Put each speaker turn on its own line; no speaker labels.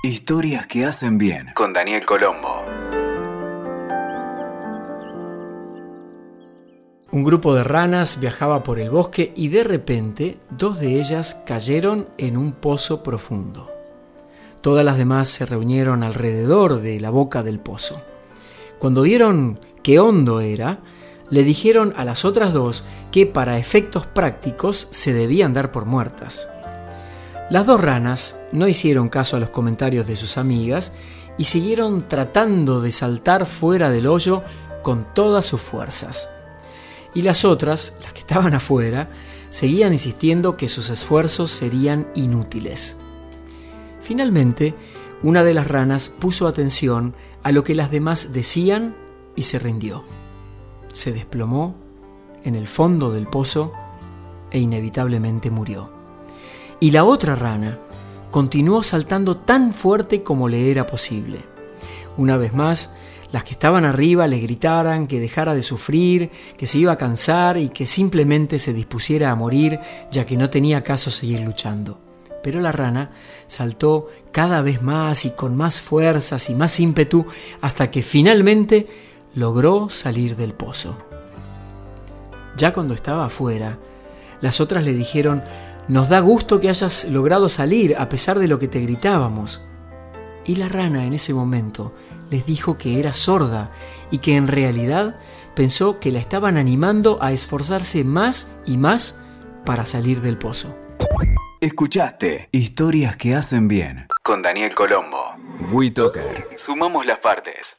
Historias que hacen bien con Daniel Colombo.
Un grupo de ranas viajaba por el bosque y de repente dos de ellas cayeron en un pozo profundo. Todas las demás se reunieron alrededor de la boca del pozo. Cuando vieron qué hondo era, le dijeron a las otras dos que para efectos prácticos se debían dar por muertas. Las dos ranas no hicieron caso a los comentarios de sus amigas y siguieron tratando de saltar fuera del hoyo con todas sus fuerzas. Y las otras, las que estaban afuera, seguían insistiendo que sus esfuerzos serían inútiles. Finalmente, una de las ranas puso atención a lo que las demás decían y se rindió se desplomó en el fondo del pozo e inevitablemente murió. Y la otra rana continuó saltando tan fuerte como le era posible. Una vez más, las que estaban arriba le gritaran que dejara de sufrir, que se iba a cansar y que simplemente se dispusiera a morir, ya que no tenía caso seguir luchando. Pero la rana saltó cada vez más y con más fuerzas y más ímpetu hasta que finalmente logró salir del pozo. Ya cuando estaba afuera, las otras le dijeron, nos da gusto que hayas logrado salir a pesar de lo que te gritábamos. Y la rana en ese momento les dijo que era sorda y que en realidad pensó que la estaban animando a esforzarse más y más para salir del pozo.
Escuchaste Historias que hacen bien con Daniel Colombo. WeToker. Sumamos las partes.